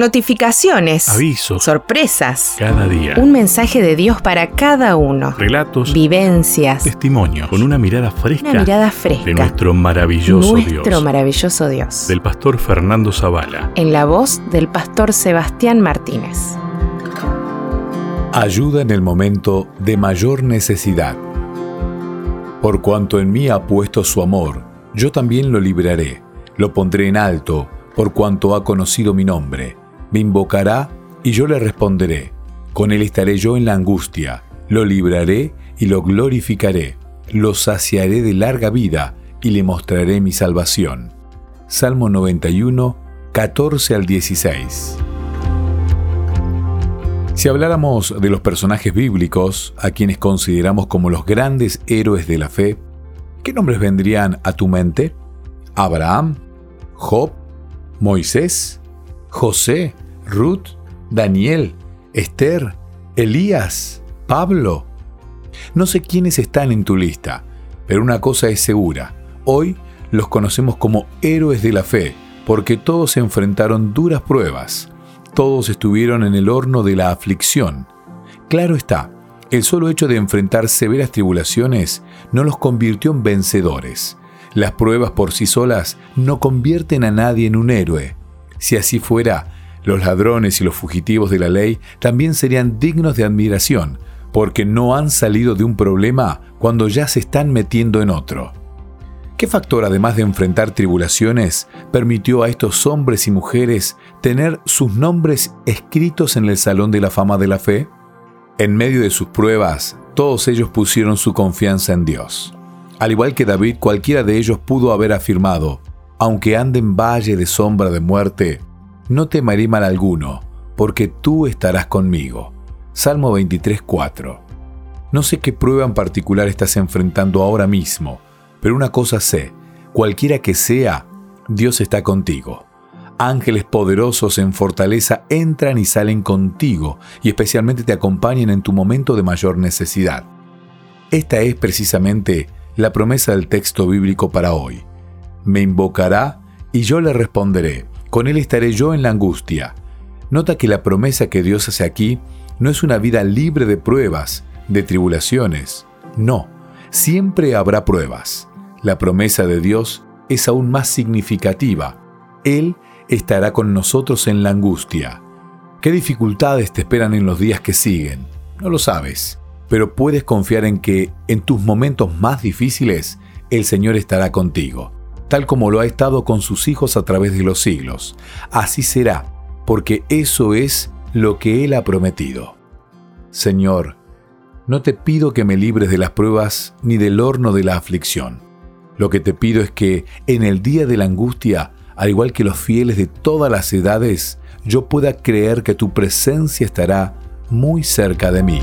Notificaciones. Avisos. Sorpresas. Cada día. Un mensaje de Dios para cada uno. Relatos. Vivencias. Testimonios. Con una mirada fresca. Una mirada fresca. De nuestro maravilloso Nuestro Dios. maravilloso Dios. Del pastor Fernando Zavala. En la voz del pastor Sebastián Martínez. Ayuda en el momento de mayor necesidad. Por cuanto en mí ha puesto su amor, yo también lo libraré, lo pondré en alto, por cuanto ha conocido mi nombre. Me invocará y yo le responderé. Con él estaré yo en la angustia, lo libraré y lo glorificaré, lo saciaré de larga vida y le mostraré mi salvación. Salmo 91, 14 al 16. Si habláramos de los personajes bíblicos, a quienes consideramos como los grandes héroes de la fe, ¿qué nombres vendrían a tu mente? Abraham, Job, Moisés, José, Ruth, Daniel, Esther, Elías, Pablo. No sé quiénes están en tu lista, pero una cosa es segura. Hoy los conocemos como héroes de la fe, porque todos enfrentaron duras pruebas todos estuvieron en el horno de la aflicción. Claro está, el solo hecho de enfrentar severas tribulaciones no los convirtió en vencedores. Las pruebas por sí solas no convierten a nadie en un héroe. Si así fuera, los ladrones y los fugitivos de la ley también serían dignos de admiración, porque no han salido de un problema cuando ya se están metiendo en otro. ¿Qué factor, además de enfrentar tribulaciones, permitió a estos hombres y mujeres tener sus nombres escritos en el Salón de la Fama de la Fe? En medio de sus pruebas, todos ellos pusieron su confianza en Dios. Al igual que David, cualquiera de ellos pudo haber afirmado, aunque ande en valle de sombra de muerte, no temeré mal alguno, porque tú estarás conmigo. Salmo 23:4. No sé qué prueba en particular estás enfrentando ahora mismo, pero una cosa sé, cualquiera que sea, Dios está contigo. Ángeles poderosos en fortaleza entran y salen contigo y especialmente te acompañan en tu momento de mayor necesidad. Esta es precisamente la promesa del texto bíblico para hoy. Me invocará y yo le responderé. Con él estaré yo en la angustia. Nota que la promesa que Dios hace aquí no es una vida libre de pruebas, de tribulaciones. No, siempre habrá pruebas la promesa de Dios es aún más significativa. Él estará con nosotros en la angustia. ¿Qué dificultades te esperan en los días que siguen? No lo sabes, pero puedes confiar en que en tus momentos más difíciles el Señor estará contigo, tal como lo ha estado con sus hijos a través de los siglos. Así será, porque eso es lo que Él ha prometido. Señor, no te pido que me libres de las pruebas ni del horno de la aflicción lo que te pido es que en el día de la angustia, al igual que los fieles de todas las edades, yo pueda creer que tu presencia estará muy cerca de mí.